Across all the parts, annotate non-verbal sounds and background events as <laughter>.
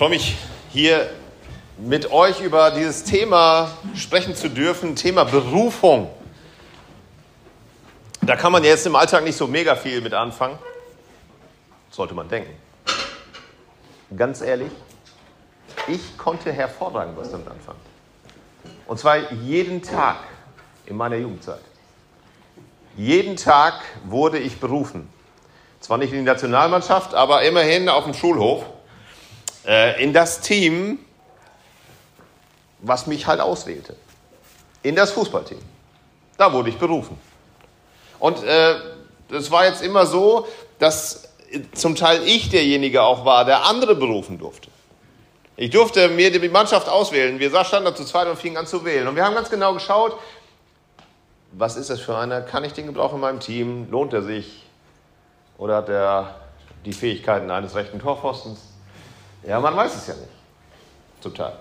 Freue mich hier mit euch über dieses Thema sprechen zu dürfen, Thema Berufung. Da kann man jetzt im Alltag nicht so mega viel mit anfangen. Sollte man denken. Ganz ehrlich, ich konnte hervorragend was damit anfangen. Und zwar jeden Tag in meiner Jugendzeit. Jeden Tag wurde ich berufen. Zwar nicht in die Nationalmannschaft, aber immerhin auf dem Schulhof. Äh, in das Team, was mich halt auswählte. In das Fußballteam. Da wurde ich berufen. Und äh, das war jetzt immer so, dass zum Teil ich derjenige auch war, der andere berufen durfte. Ich durfte mir die Mannschaft auswählen. Wir standen da zu zweit und fingen an zu wählen. Und wir haben ganz genau geschaut, was ist das für einer? Kann ich den gebrauchen in meinem Team? Lohnt er sich? Oder hat er die Fähigkeiten eines rechten Torpfostens? Ja, man weiß es ja nicht. Zum Teil.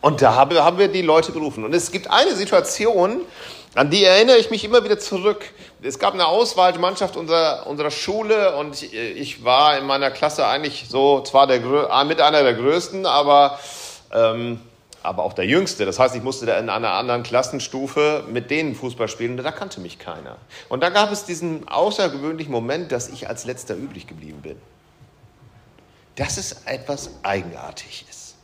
Und da haben wir die Leute berufen. Und es gibt eine Situation, an die erinnere ich mich immer wieder zurück. Es gab eine Auswahlmannschaft unserer, unserer Schule und ich war in meiner Klasse eigentlich so zwar der, mit einer der größten, aber ähm, aber auch der Jüngste. Das heißt, ich musste da in einer anderen Klassenstufe mit denen Fußball spielen und da kannte mich keiner. Und da gab es diesen außergewöhnlichen Moment, dass ich als letzter übrig geblieben bin. Das ist etwas Eigenartiges.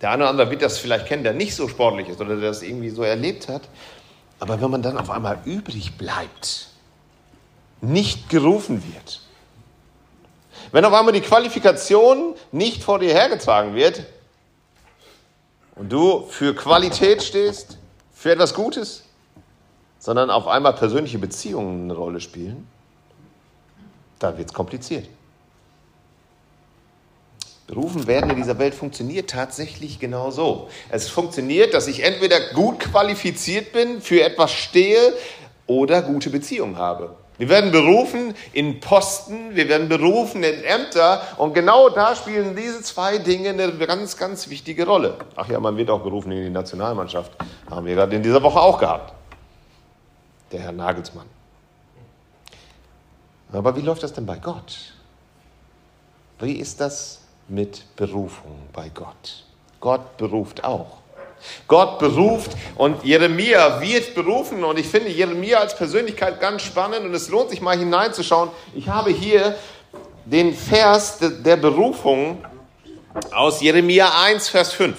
Der eine oder andere wird das vielleicht kennen, der nicht so sportlich ist oder der das irgendwie so erlebt hat. Aber wenn man dann auf einmal übrig bleibt, nicht gerufen wird, wenn auf einmal die Qualifikation nicht vor dir hergetragen wird, und du für Qualität stehst, für etwas Gutes, sondern auf einmal persönliche Beziehungen eine Rolle spielen, dann wird es kompliziert. Berufen werden in dieser Welt funktioniert tatsächlich genau so. Es funktioniert, dass ich entweder gut qualifiziert bin, für etwas stehe oder gute Beziehungen habe. Wir werden berufen in Posten, wir werden berufen in Ämter und genau da spielen diese zwei Dinge eine ganz, ganz wichtige Rolle. Ach ja, man wird auch berufen in die Nationalmannschaft. Haben wir gerade in dieser Woche auch gehabt. Der Herr Nagelsmann. Aber wie läuft das denn bei Gott? Wie ist das mit Berufung bei Gott? Gott beruft auch. Gott beruft und Jeremia wird berufen und ich finde Jeremia als Persönlichkeit ganz spannend und es lohnt sich mal hineinzuschauen. Ich habe hier den Vers der Berufung aus Jeremia 1, Vers 5.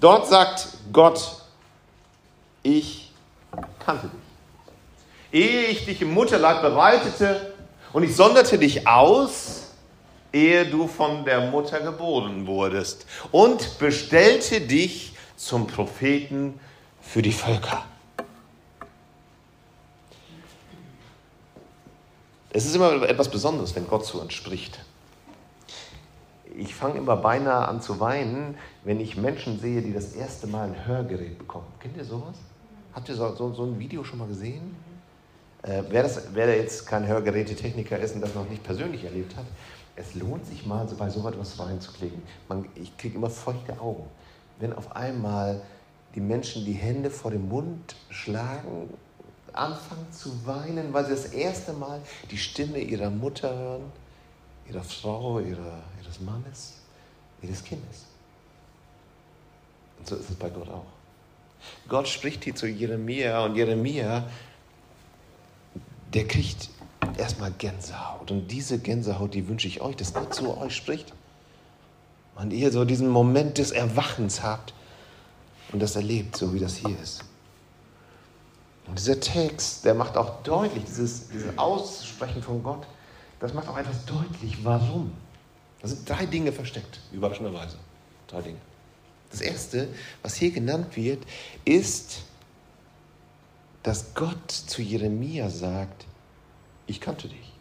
Dort sagt Gott, ich kannte dich. Ehe ich dich im Mutterleib bereitete und ich sonderte dich aus, ehe du von der Mutter geboren wurdest und bestellte dich zum Propheten für die Völker. Es ist immer etwas Besonderes, wenn Gott zu uns spricht. Ich fange immer beinahe an zu weinen, wenn ich Menschen sehe, die das erste Mal ein Hörgerät bekommen. Kennt ihr sowas? Habt ihr so, so, so ein Video schon mal gesehen? Äh, wer, das, wer jetzt kein Hörgerätetechniker ist und das noch nicht persönlich erlebt hat, es lohnt sich mal bei so etwas reinzuklicken. Man, ich kriege immer feuchte Augen. Wenn auf einmal die Menschen die Hände vor dem Mund schlagen, anfangen zu weinen, weil sie das erste Mal die Stimme ihrer Mutter hören, ihrer Frau, ihrer, ihres Mannes, ihres Kindes. Und so ist es bei Gott auch. Gott spricht hier zu Jeremia und Jeremia, der kriegt erstmal Gänsehaut. Und diese Gänsehaut, die wünsche ich euch, dass Gott zu euch spricht. Und ihr so diesen Moment des Erwachens habt und das erlebt, so wie das hier ist. Und dieser Text, der macht auch deutlich, dieses, dieses Aussprechen von Gott, das macht auch etwas deutlich, warum. Da sind drei Dinge versteckt, überraschenderweise. Drei Dinge. Das erste, was hier genannt wird, ist dass Gott zu Jeremia sagt, ich kannte dich.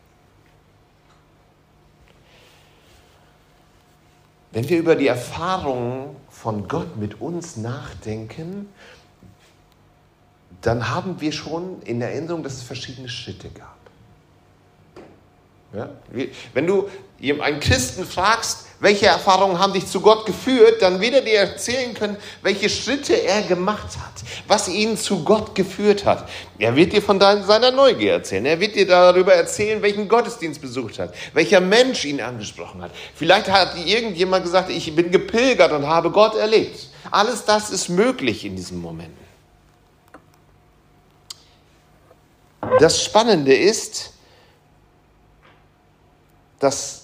Wenn wir über die Erfahrungen von Gott mit uns nachdenken, dann haben wir schon in Erinnerung, dass es verschiedene Schritte gab. Ja? Wenn du einen Christen fragst, welche Erfahrungen haben dich zu Gott geführt, dann wird er dir erzählen können, welche Schritte er gemacht hat, was ihn zu Gott geführt hat. Er wird dir von seiner Neugier erzählen. Er wird dir darüber erzählen, welchen Gottesdienst besucht hat, welcher Mensch ihn angesprochen hat. Vielleicht hat irgendjemand gesagt, ich bin gepilgert und habe Gott erlebt. Alles das ist möglich in diesem Moment. Das Spannende ist, dass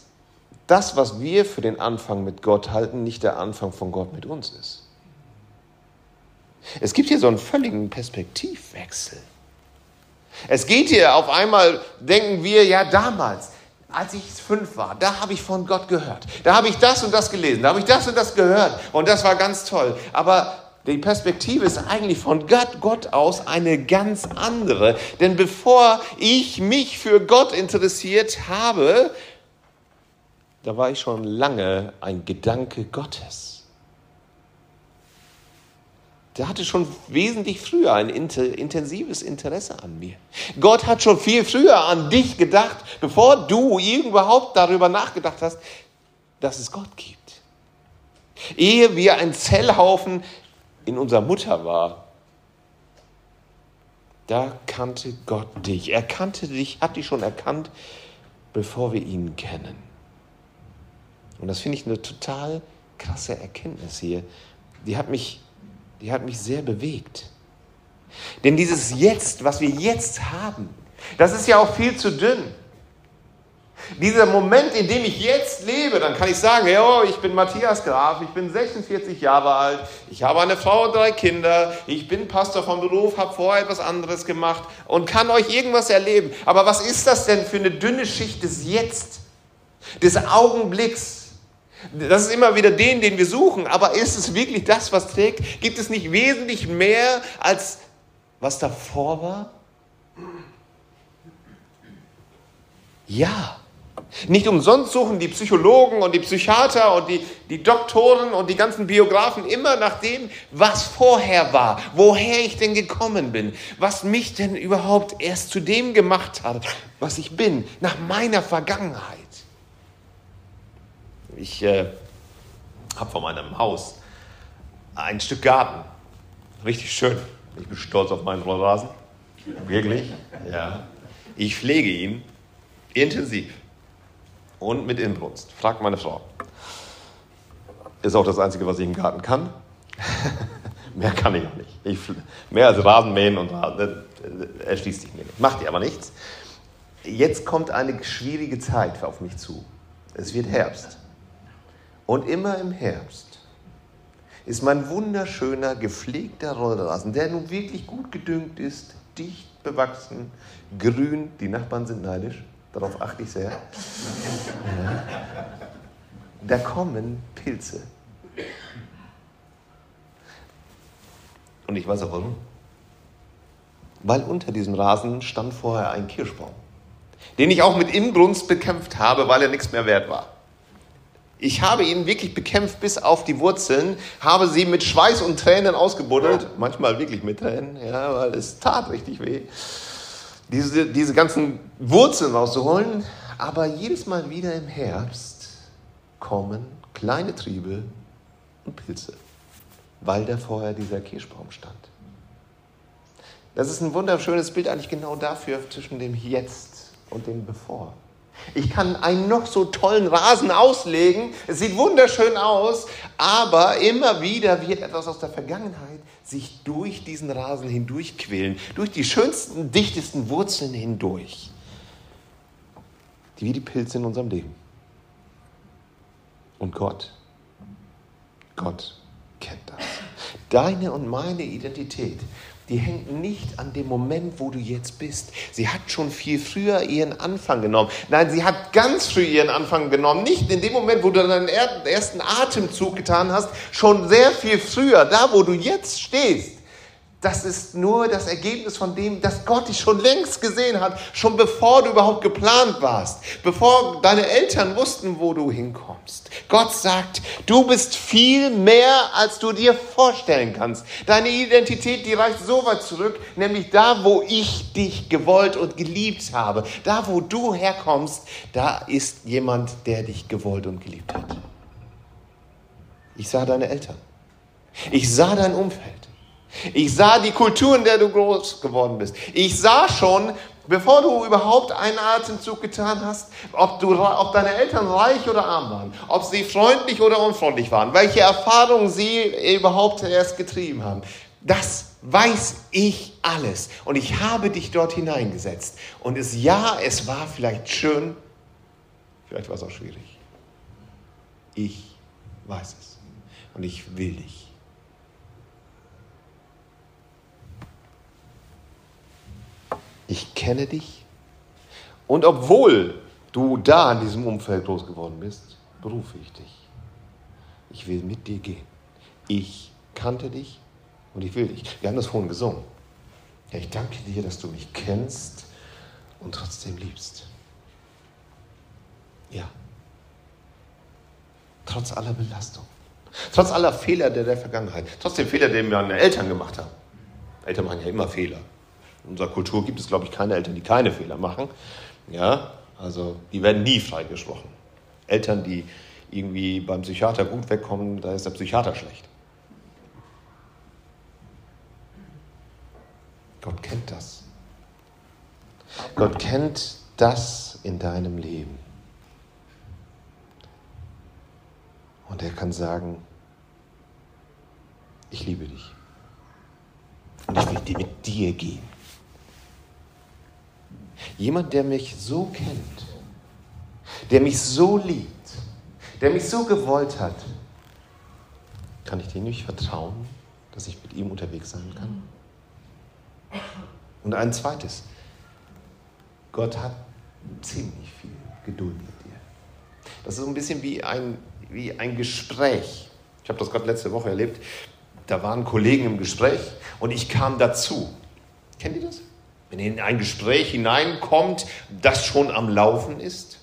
das, was wir für den Anfang mit Gott halten, nicht der Anfang von Gott mit uns ist. Es gibt hier so einen völligen Perspektivwechsel. Es geht hier auf einmal, denken wir, ja damals, als ich fünf war, da habe ich von Gott gehört. Da habe ich das und das gelesen, da habe ich das und das gehört und das war ganz toll. Aber die Perspektive ist eigentlich von Gott, Gott aus eine ganz andere. Denn bevor ich mich für Gott interessiert habe, da war ich schon lange ein Gedanke Gottes. Der hatte schon wesentlich früher ein intensives Interesse an mir. Gott hat schon viel früher an dich gedacht, bevor du überhaupt darüber nachgedacht hast, dass es Gott gibt. Ehe wir ein Zellhaufen in unserer Mutter war, da kannte Gott dich. Er kannte dich, hat dich schon erkannt, bevor wir ihn kennen. Und das finde ich eine total krasse Erkenntnis hier. Die hat mich, die hat mich sehr bewegt. Denn dieses Jetzt, was wir jetzt haben, das ist ja auch viel zu dünn. Dieser Moment, in dem ich jetzt lebe, dann kann ich sagen, ja, ich bin Matthias Graf, ich bin 46 Jahre alt, ich habe eine Frau und drei Kinder, ich bin Pastor vom Beruf, habe vorher etwas anderes gemacht und kann euch irgendwas erleben. Aber was ist das denn für eine dünne Schicht des Jetzt, des Augenblicks? Das ist immer wieder den, den wir suchen. Aber ist es wirklich das, was trägt? Gibt es nicht wesentlich mehr als was davor war? Ja. Nicht umsonst suchen die Psychologen und die Psychiater und die, die Doktoren und die ganzen Biografen immer nach dem, was vorher war, woher ich denn gekommen bin, was mich denn überhaupt erst zu dem gemacht hat, was ich bin, nach meiner Vergangenheit. Ich äh, habe vor meinem Haus ein Stück Garten. Richtig schön. Ich bin stolz auf meinen Rollrasen. Wirklich. Ja. Ich pflege ihn intensiv und mit Inbrunst. Fragt meine Frau. Ist auch das Einzige, was ich im Garten kann. <laughs> mehr kann ich auch nicht. Ich, mehr als Rasenmähen und Rasen, äh, erschließt sich mir nicht. Macht ihr aber nichts. Jetzt kommt eine schwierige Zeit auf mich zu. Es wird Herbst. Und immer im Herbst ist mein wunderschöner, gepflegter Rollrasen, der nun wirklich gut gedüngt ist, dicht bewachsen, grün. Die Nachbarn sind neidisch, darauf achte ich sehr. Da kommen Pilze. Und ich weiß auch warum. Weil unter diesem Rasen stand vorher ein Kirschbaum, den ich auch mit Inbrunst bekämpft habe, weil er nichts mehr wert war. Ich habe ihn wirklich bekämpft bis auf die Wurzeln, habe sie mit Schweiß und Tränen ausgebuddelt, manchmal wirklich mit Tränen, ja, weil es tat richtig weh, diese, diese ganzen Wurzeln rauszuholen. Aber jedes Mal wieder im Herbst kommen kleine Triebe und Pilze, weil da vorher dieser Kirschbaum stand. Das ist ein wunderschönes Bild eigentlich genau dafür zwischen dem Jetzt und dem Bevor. Ich kann einen noch so tollen Rasen auslegen, es sieht wunderschön aus, aber immer wieder wird etwas aus der Vergangenheit sich durch diesen Rasen hindurchquälen, durch die schönsten, dichtesten Wurzeln hindurch, die wie die Pilze in unserem Leben. Und Gott, Gott kennt das. Deine und meine Identität die hängt nicht an dem Moment, wo du jetzt bist. Sie hat schon viel früher ihren Anfang genommen. Nein, sie hat ganz früh ihren Anfang genommen. Nicht in dem Moment, wo du deinen ersten Atemzug getan hast, schon sehr viel früher, da wo du jetzt stehst. Das ist nur das Ergebnis von dem, dass Gott dich schon längst gesehen hat, schon bevor du überhaupt geplant warst, bevor deine Eltern wussten, wo du hinkommst. Gott sagt, du bist viel mehr, als du dir vorstellen kannst. Deine Identität, die reicht so weit zurück, nämlich da, wo ich dich gewollt und geliebt habe. Da, wo du herkommst, da ist jemand, der dich gewollt und geliebt hat. Ich sah deine Eltern. Ich sah dein Umfeld. Ich sah die Kultur, in der du groß geworden bist. Ich sah schon, bevor du überhaupt einen Atemzug getan hast, ob, du, ob deine Eltern reich oder arm waren, ob sie freundlich oder unfreundlich waren, welche Erfahrungen sie überhaupt erst getrieben haben. Das weiß ich alles. Und ich habe dich dort hineingesetzt. Und es, ja, es war vielleicht schön, vielleicht war es auch schwierig. Ich weiß es. Und ich will dich. Ich kenne dich. Und obwohl du da in diesem Umfeld groß geworden bist, berufe ich dich. Ich will mit dir gehen. Ich kannte dich und ich will dich. Wir haben das vorhin gesungen. Ja, ich danke dir, dass du mich kennst und trotzdem liebst. Ja. Trotz aller Belastung. Trotz aller Fehler der, der Vergangenheit. Trotz den Fehler, den meine Eltern gemacht haben. Eltern machen ja immer Fehler. In unserer Kultur gibt es, glaube ich, keine Eltern, die keine Fehler machen. Ja, also die werden nie freigesprochen. Eltern, die irgendwie beim Psychiater gut wegkommen, da ist der Psychiater schlecht. Gott kennt das. Gott kennt das in deinem Leben. Und er kann sagen, ich liebe dich. Und ich will mit dir gehen. Jemand, der mich so kennt, der mich so liebt, der mich so gewollt hat, kann ich dem nicht vertrauen, dass ich mit ihm unterwegs sein kann? Und ein zweites, Gott hat ziemlich viel Geduld mit dir. Das ist so ein bisschen wie ein, wie ein Gespräch. Ich habe das gerade letzte Woche erlebt. Da waren Kollegen im Gespräch und ich kam dazu. Kennt ihr das? Wenn ihr in ein Gespräch hineinkommt, das schon am Laufen ist,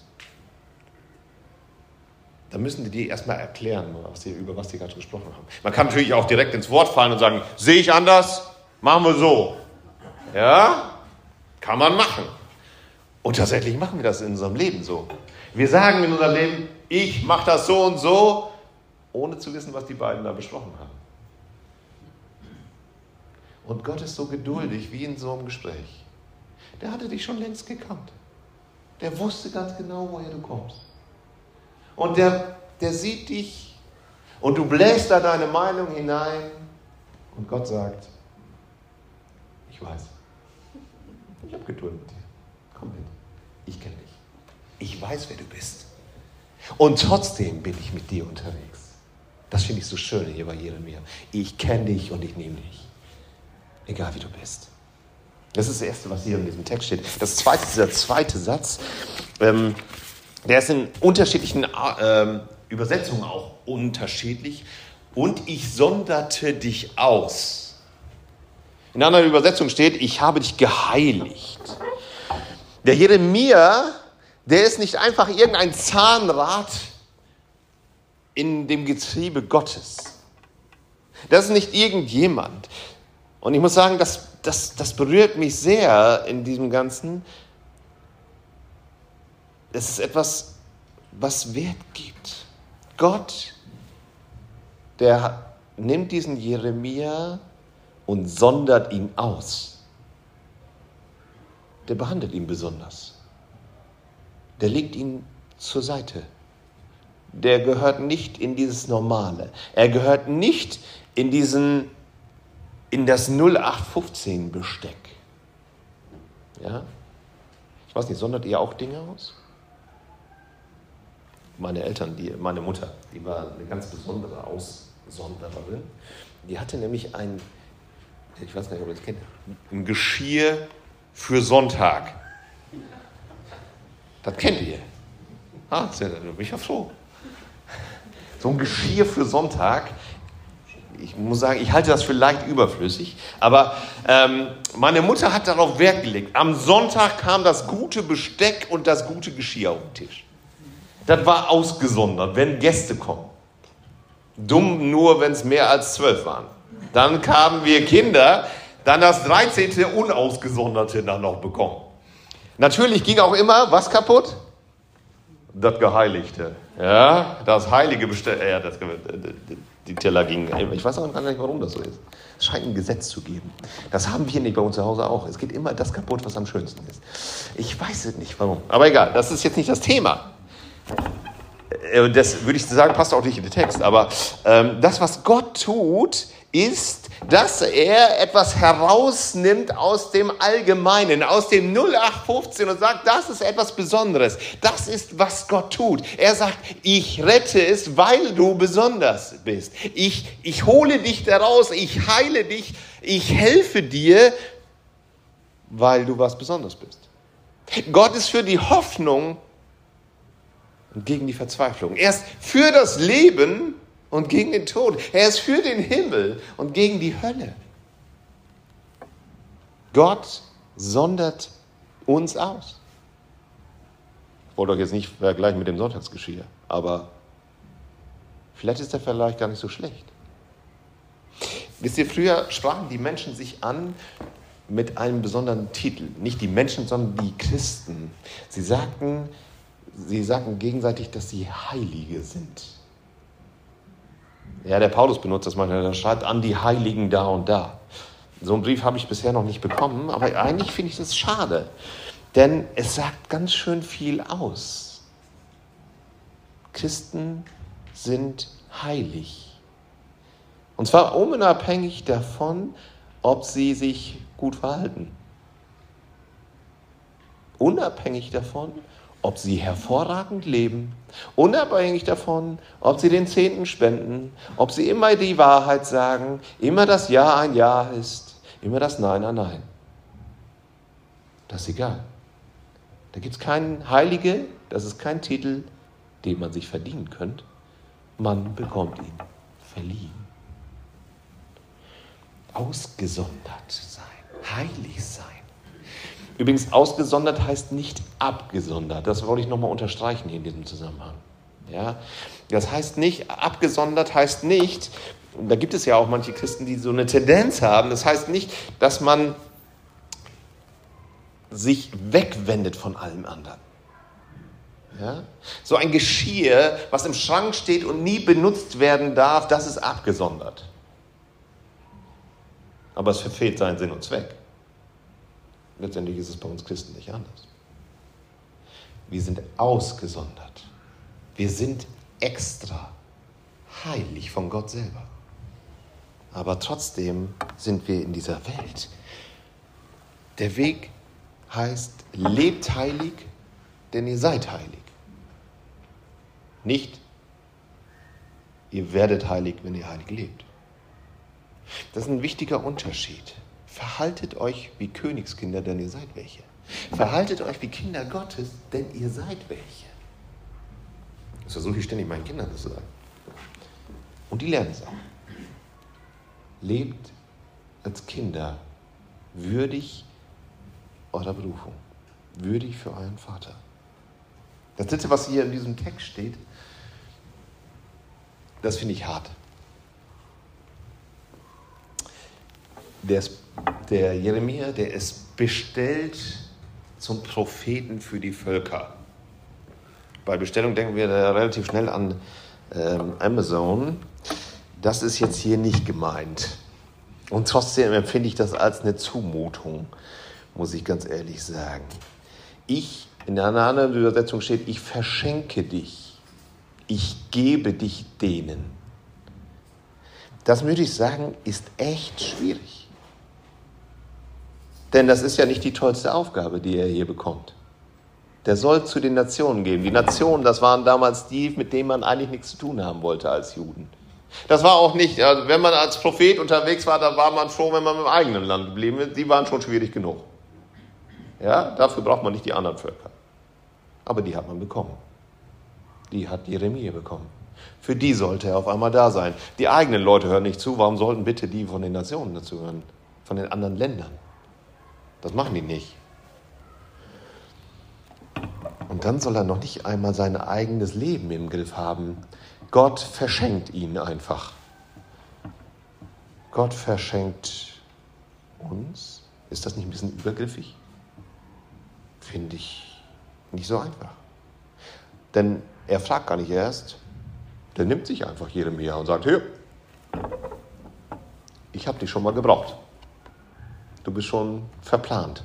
dann müssen die dir erstmal erklären, was die, über was die gerade gesprochen haben. Man kann natürlich auch direkt ins Wort fallen und sagen, sehe ich anders, machen wir so. Ja, kann man machen. Und tatsächlich machen wir das in unserem Leben so. Wir sagen in unserem Leben, ich mache das so und so, ohne zu wissen, was die beiden da besprochen haben. Und Gott ist so geduldig wie in so einem Gespräch. Der hatte dich schon längst gekannt. Der wusste ganz genau, woher du kommst. Und der, der sieht dich und du bläst da deine Meinung hinein und Gott sagt, ich weiß, ich habe Geduld mit dir. Komm mit, ich kenne dich. Ich weiß, wer du bist. Und trotzdem bin ich mit dir unterwegs. Das finde ich so schön hier bei Jeremia. Ich kenne dich und ich nehme dich egal wie du bist. Das ist das Erste, was hier in diesem Text steht. Das Zweite dieser zweite Satz. Ähm, der ist in unterschiedlichen ähm, Übersetzungen auch unterschiedlich. Und ich sonderte dich aus. In einer Übersetzung steht, ich habe dich geheiligt. Der Jeremia, der ist nicht einfach irgendein Zahnrad in dem Getriebe Gottes. Das ist nicht irgendjemand, und ich muss sagen, das, das, das berührt mich sehr in diesem Ganzen. Es ist etwas, was Wert gibt. Gott, der nimmt diesen Jeremia und sondert ihn aus. Der behandelt ihn besonders. Der legt ihn zur Seite. Der gehört nicht in dieses Normale. Er gehört nicht in diesen in das 0815 Besteck. Ja? Ich weiß nicht, sondert ihr auch Dinge aus? Meine Eltern, die, meine Mutter, die war eine ganz besondere Aussondererin. Die hatte nämlich ein, ich weiß nicht, ob ihr das kennt, ein Geschirr für Sonntag. Das kennt ihr. Ah, da bin ich ja froh. So ein Geschirr für Sonntag ich muss sagen, ich halte das für leicht überflüssig, aber ähm, meine Mutter hat darauf Wert gelegt. Am Sonntag kam das gute Besteck und das gute Geschirr auf den Tisch. Das war ausgesondert, wenn Gäste kommen. Dumm nur, wenn es mehr als zwölf waren. Dann kamen wir Kinder, dann das 13. Unausgesonderte dann noch bekommen. Natürlich ging auch immer was kaputt? Das Geheiligte. Ja, das heilige Bestell. Ja, das, die Teller gingen. Ich weiß auch gar nicht, warum das so ist. Es scheint ein Gesetz zu geben. Das haben wir nicht bei uns zu Hause auch. Es geht immer das kaputt, was am schönsten ist. Ich weiß es nicht, warum. Aber egal, das ist jetzt nicht das Thema. Äh, das würde ich sagen, passt auch nicht in den Text. Aber ähm, das, was Gott tut, ist, dass er etwas herausnimmt aus dem Allgemeinen, aus dem 0815 und sagt, das ist etwas Besonderes. Das ist, was Gott tut. Er sagt, ich rette es, weil du besonders bist. Ich, ich hole dich daraus, ich heile dich, ich helfe dir, weil du was Besonderes bist. Gott ist für die Hoffnung und gegen die Verzweiflung. Er ist für das Leben und gegen den Tod. Er ist für den Himmel und gegen die Hölle. Gott sondert uns aus. Ich wollte doch jetzt nicht vergleichen mit dem Sonntagsgeschirr, aber vielleicht ist der Vergleich gar nicht so schlecht. Wisst ihr, früher sprachen die Menschen sich an mit einem besonderen Titel. Nicht die Menschen, sondern die Christen. Sie sagten, sie sagten gegenseitig, dass sie Heilige sind. Ja, der Paulus benutzt das manchmal, der schreibt an die Heiligen da und da. So einen Brief habe ich bisher noch nicht bekommen, aber eigentlich finde ich das schade, denn es sagt ganz schön viel aus. Christen sind heilig. Und zwar unabhängig davon, ob sie sich gut verhalten. Unabhängig davon, ob sie hervorragend leben, unabhängig davon, ob sie den Zehnten spenden, ob sie immer die Wahrheit sagen, immer das Ja ein Ja ist, immer das Nein ein Nein. Das ist egal. Da gibt es keinen Heilige, das ist kein Titel, den man sich verdienen könnte. Man bekommt ihn verliehen. Ausgesondert sein, heilig sein. Übrigens, ausgesondert heißt nicht abgesondert. Das wollte ich nochmal unterstreichen hier in diesem Zusammenhang. Ja? Das heißt nicht, abgesondert heißt nicht, da gibt es ja auch manche Christen, die so eine Tendenz haben, das heißt nicht, dass man sich wegwendet von allem anderen. Ja? So ein Geschirr, was im Schrank steht und nie benutzt werden darf, das ist abgesondert. Aber es verfehlt seinen Sinn und Zweck. Letztendlich ist es bei uns Christen nicht anders. Wir sind ausgesondert. Wir sind extra heilig von Gott selber. Aber trotzdem sind wir in dieser Welt. Der Weg heißt, lebt heilig, denn ihr seid heilig. Nicht, ihr werdet heilig, wenn ihr heilig lebt. Das ist ein wichtiger Unterschied. Verhaltet euch wie Königskinder, denn ihr seid welche. Verhaltet euch wie Kinder Gottes, denn ihr seid welche. Das versuche ich ständig meinen Kindern zu sagen. Und die lernen es auch. Lebt als Kinder würdig eurer Berufung, würdig für euren Vater. Das dritte, was hier in diesem Text steht, das finde ich hart. Der, ist, der Jeremia, der ist bestellt zum Propheten für die Völker. Bei Bestellung denken wir da relativ schnell an ähm, Amazon. Das ist jetzt hier nicht gemeint. Und trotzdem empfinde ich das als eine Zumutung, muss ich ganz ehrlich sagen. Ich, in einer anderen Übersetzung steht, ich verschenke dich. Ich gebe dich denen. Das würde ich sagen, ist echt schwierig. Denn das ist ja nicht die tollste Aufgabe, die er hier bekommt. Der soll zu den Nationen gehen. Die Nationen, das waren damals die, mit denen man eigentlich nichts zu tun haben wollte als Juden. Das war auch nicht, also wenn man als Prophet unterwegs war, da war man froh, wenn man im eigenen Land geblieben ist. Die waren schon schwierig genug. Ja, dafür braucht man nicht die anderen Völker. Aber die hat man bekommen. Die hat Jeremia bekommen. Für die sollte er auf einmal da sein. Die eigenen Leute hören nicht zu. Warum sollten bitte die von den Nationen dazu hören? Von den anderen Ländern? Das machen die nicht. Und dann soll er noch nicht einmal sein eigenes Leben im Griff haben. Gott verschenkt ihn einfach. Gott verschenkt uns. Ist das nicht ein bisschen übergriffig? Finde ich nicht so einfach. Denn er fragt gar nicht erst, der nimmt sich einfach Jeremia und sagt, hier, ich habe dich schon mal gebraucht. Du bist schon verplant.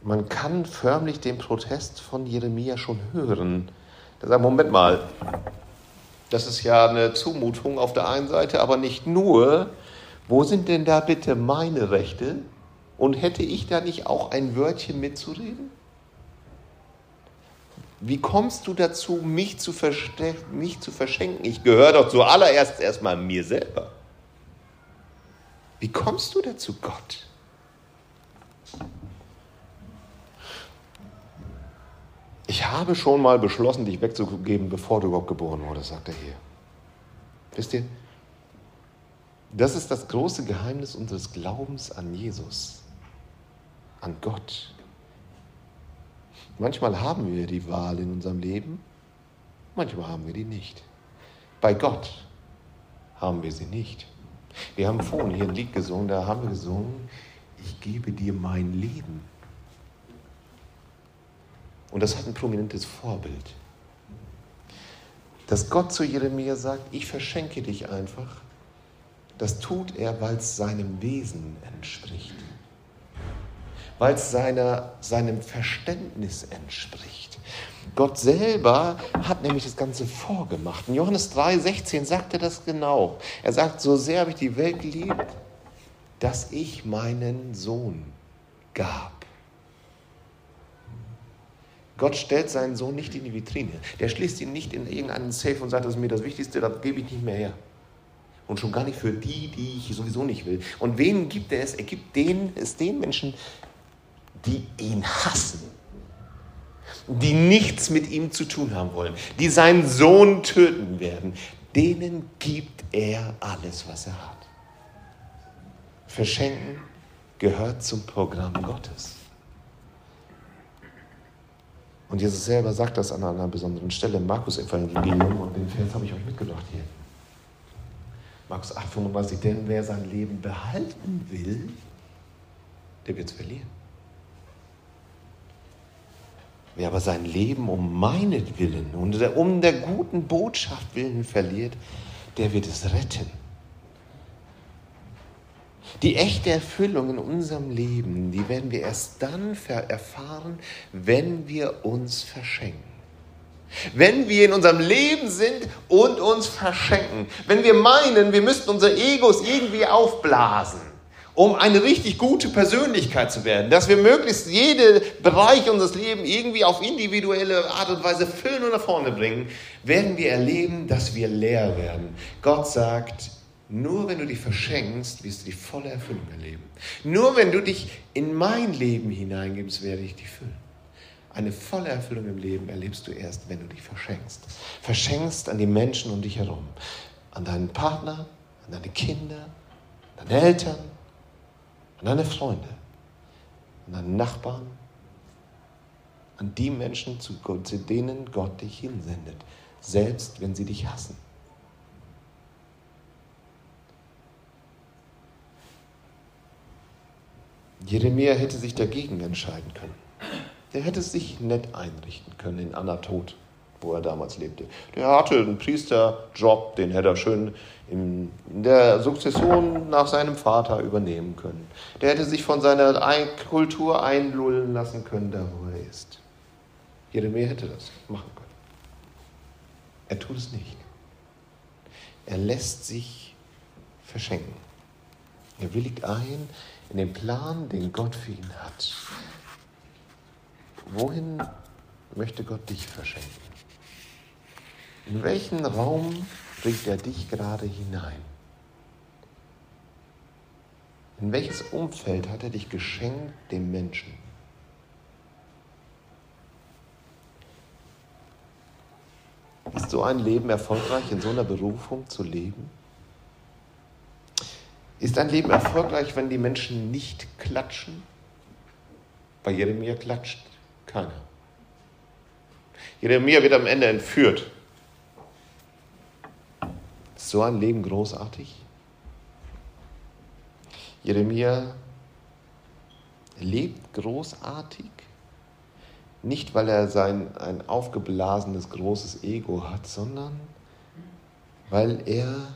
Man kann förmlich den Protest von Jeremia schon hören. Der sagt, Moment mal, das ist ja eine Zumutung auf der einen Seite, aber nicht nur. Wo sind denn da bitte meine Rechte? Und hätte ich da nicht auch ein Wörtchen mitzureden? Wie kommst du dazu, mich zu, mich zu verschenken? Ich gehöre doch zuallererst erstmal mir selber. Wie kommst du dazu, Gott? Ich habe schon mal beschlossen, dich wegzugeben, bevor du überhaupt geboren wurdest, sagt er hier. Wisst ihr, das ist das große Geheimnis unseres Glaubens an Jesus, an Gott. Manchmal haben wir die Wahl in unserem Leben, manchmal haben wir die nicht. Bei Gott haben wir sie nicht. Wir haben vorhin hier ein Lied gesungen, da haben wir gesungen, ich gebe dir mein Leben. Und das hat ein prominentes Vorbild. Dass Gott zu Jeremia sagt, ich verschenke dich einfach, das tut er, weil es seinem Wesen entspricht. Weil es seinem Verständnis entspricht. Gott selber hat nämlich das Ganze vorgemacht. In Johannes 3, 16 sagt er das genau. Er sagt, so sehr habe ich die Welt geliebt, dass ich meinen Sohn gab. Gott stellt seinen Sohn nicht in die Vitrine. Der schließt ihn nicht in irgendeinen Safe und sagt, das ist mir das Wichtigste, das gebe ich nicht mehr her. Und schon gar nicht für die, die ich sowieso nicht will. Und wen gibt er es? Er gibt den, es den Menschen, die ihn hassen. Die nichts mit ihm zu tun haben wollen. Die seinen Sohn töten werden. Denen gibt er alles, was er hat. Verschenken gehört zum Programm Gottes. Und Jesus selber sagt das an einer besonderen Stelle im Markus-Evangelium und den Vers habe ich euch mitgebracht hier. Markus 8, 35, denn wer sein Leben behalten will, der wird es verlieren. Wer aber sein Leben um meinetwillen und um der guten Botschaft willen verliert, der wird es retten. Die echte Erfüllung in unserem Leben, die werden wir erst dann erfahren, wenn wir uns verschenken. Wenn wir in unserem Leben sind und uns verschenken. Wenn wir meinen, wir müssten unsere Egos irgendwie aufblasen, um eine richtig gute Persönlichkeit zu werden, dass wir möglichst jeden Bereich unseres Lebens irgendwie auf individuelle Art und Weise füllen und nach vorne bringen, werden wir erleben, dass wir leer werden. Gott sagt, nur wenn du dich verschenkst, wirst du die volle Erfüllung erleben. Nur wenn du dich in mein Leben hineingibst, werde ich dich füllen. Eine volle Erfüllung im Leben erlebst du erst, wenn du dich verschenkst. Verschenkst an die Menschen um dich herum. An deinen Partner, an deine Kinder, an deine Eltern, an deine Freunde, an deine Nachbarn, an die Menschen, zu denen Gott dich hinsendet, selbst wenn sie dich hassen. Jeremia hätte sich dagegen entscheiden können. Der hätte sich nett einrichten können in Anatot, wo er damals lebte. Der hatte einen Priesterjob, den hätte er schön in der Sukzession nach seinem Vater übernehmen können. Der hätte sich von seiner Kultur einlullen lassen können, da wo er ist. Jeremia hätte das machen können. Er tut es nicht. Er lässt sich verschenken. Er willigt ein in den Plan, den Gott für ihn hat. Wohin möchte Gott dich verschenken? In welchen Raum bringt er dich gerade hinein? In welches Umfeld hat er dich geschenkt dem Menschen? Ist so ein Leben erfolgreich, in so einer Berufung zu leben? Ist ein Leben erfolgreich, wenn die Menschen nicht klatschen? Bei Jeremia klatscht keiner. Jeremia wird am Ende entführt. So ein Leben großartig? Jeremia lebt großartig, nicht weil er sein, ein aufgeblasenes großes Ego hat, sondern weil er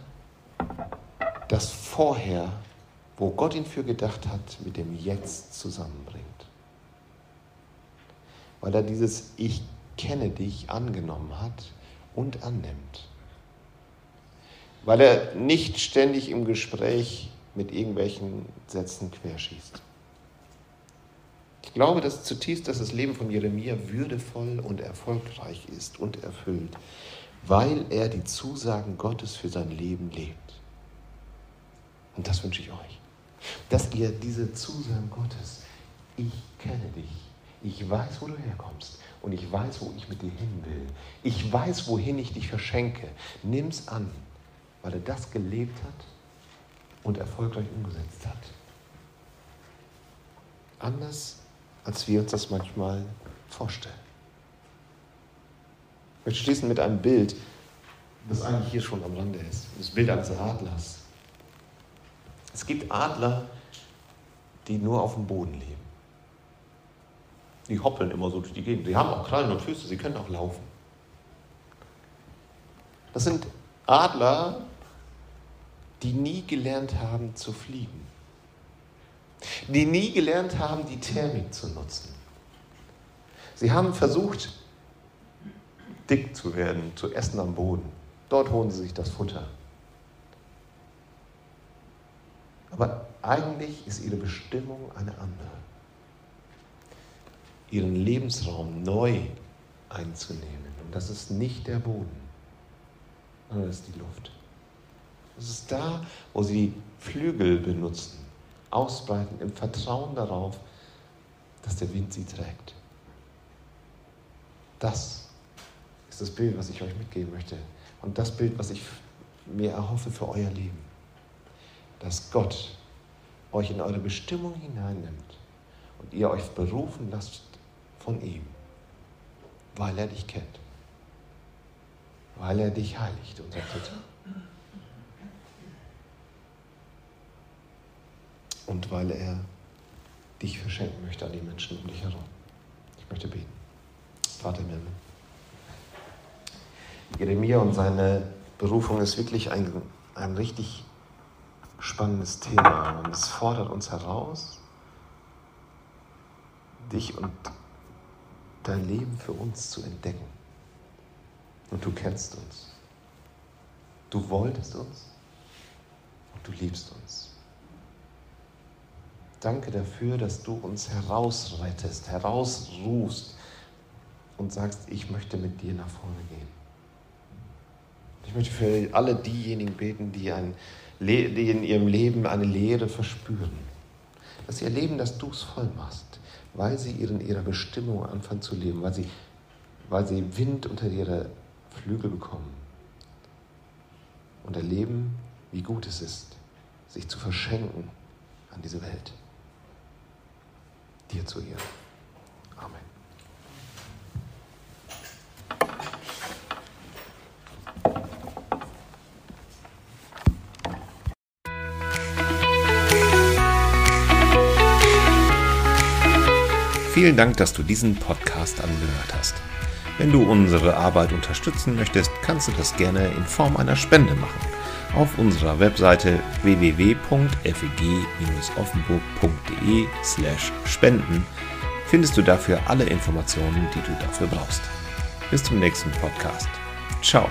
das Vorher, wo Gott ihn für gedacht hat, mit dem Jetzt zusammenbringt. Weil er dieses Ich kenne dich angenommen hat und annimmt. Weil er nicht ständig im Gespräch mit irgendwelchen Sätzen querschießt. Ich glaube dass zutiefst, dass das Leben von Jeremia würdevoll und erfolgreich ist und erfüllt, weil er die Zusagen Gottes für sein Leben lebt. Und das wünsche ich euch, dass ihr diese Zusagen Gottes, ich kenne dich, ich weiß, wo du herkommst und ich weiß, wo ich mit dir hin will. Ich weiß, wohin ich dich verschenke. Nimm's an, weil er das gelebt hat und erfolgreich umgesetzt hat. Anders, als wir uns das manchmal vorstellen. Ich möchte schließen mit einem Bild, das eigentlich hier schon am Rande ist. Das Bild eines Adlers. Es gibt Adler, die nur auf dem Boden leben. Die hoppeln immer so durch die Gegend. Sie haben auch Krallen und Füße, sie können auch laufen. Das sind Adler, die nie gelernt haben zu fliegen. Die nie gelernt haben, die Thermik zu nutzen. Sie haben versucht, dick zu werden, zu essen am Boden. Dort holen sie sich das Futter. Aber eigentlich ist ihre Bestimmung eine andere ihren Lebensraum neu einzunehmen. Und das ist nicht der Boden, sondern das ist die Luft. Das ist da, wo sie Flügel benutzen, ausbreiten im Vertrauen darauf, dass der Wind sie trägt. Das ist das Bild, was ich euch mitgeben möchte. Und das Bild, was ich mir erhoffe für euer Leben. Dass Gott euch in eure Bestimmung hineinnimmt und ihr euch berufen lasst von ihm, weil er dich kennt, weil er dich heiligt und rettet. Und weil er dich verschenken möchte an die Menschen um dich herum. Ich möchte beten. Vater im Himmel. Jeremia und seine Berufung ist wirklich ein, ein richtig spannendes Thema und es fordert uns heraus, dich und dein Leben für uns zu entdecken. Und du kennst uns. Du wolltest uns und du liebst uns. Danke dafür, dass du uns herausrettest, herausrufst und sagst, ich möchte mit dir nach vorne gehen. Ich möchte für alle diejenigen beten, die, ein, die in ihrem Leben eine Leere verspüren, dass sie erleben, dass du es voll machst weil sie in ihrer Bestimmung anfangen zu leben, weil sie, weil sie Wind unter ihre Flügel bekommen und erleben, wie gut es ist, sich zu verschenken an diese Welt. Dir zu ihr. Amen. Vielen Dank, dass du diesen Podcast angehört hast. Wenn du unsere Arbeit unterstützen möchtest, kannst du das gerne in Form einer Spende machen. Auf unserer Webseite www.feg-offenburg.de/spenden findest du dafür alle Informationen, die du dafür brauchst. Bis zum nächsten Podcast. Ciao.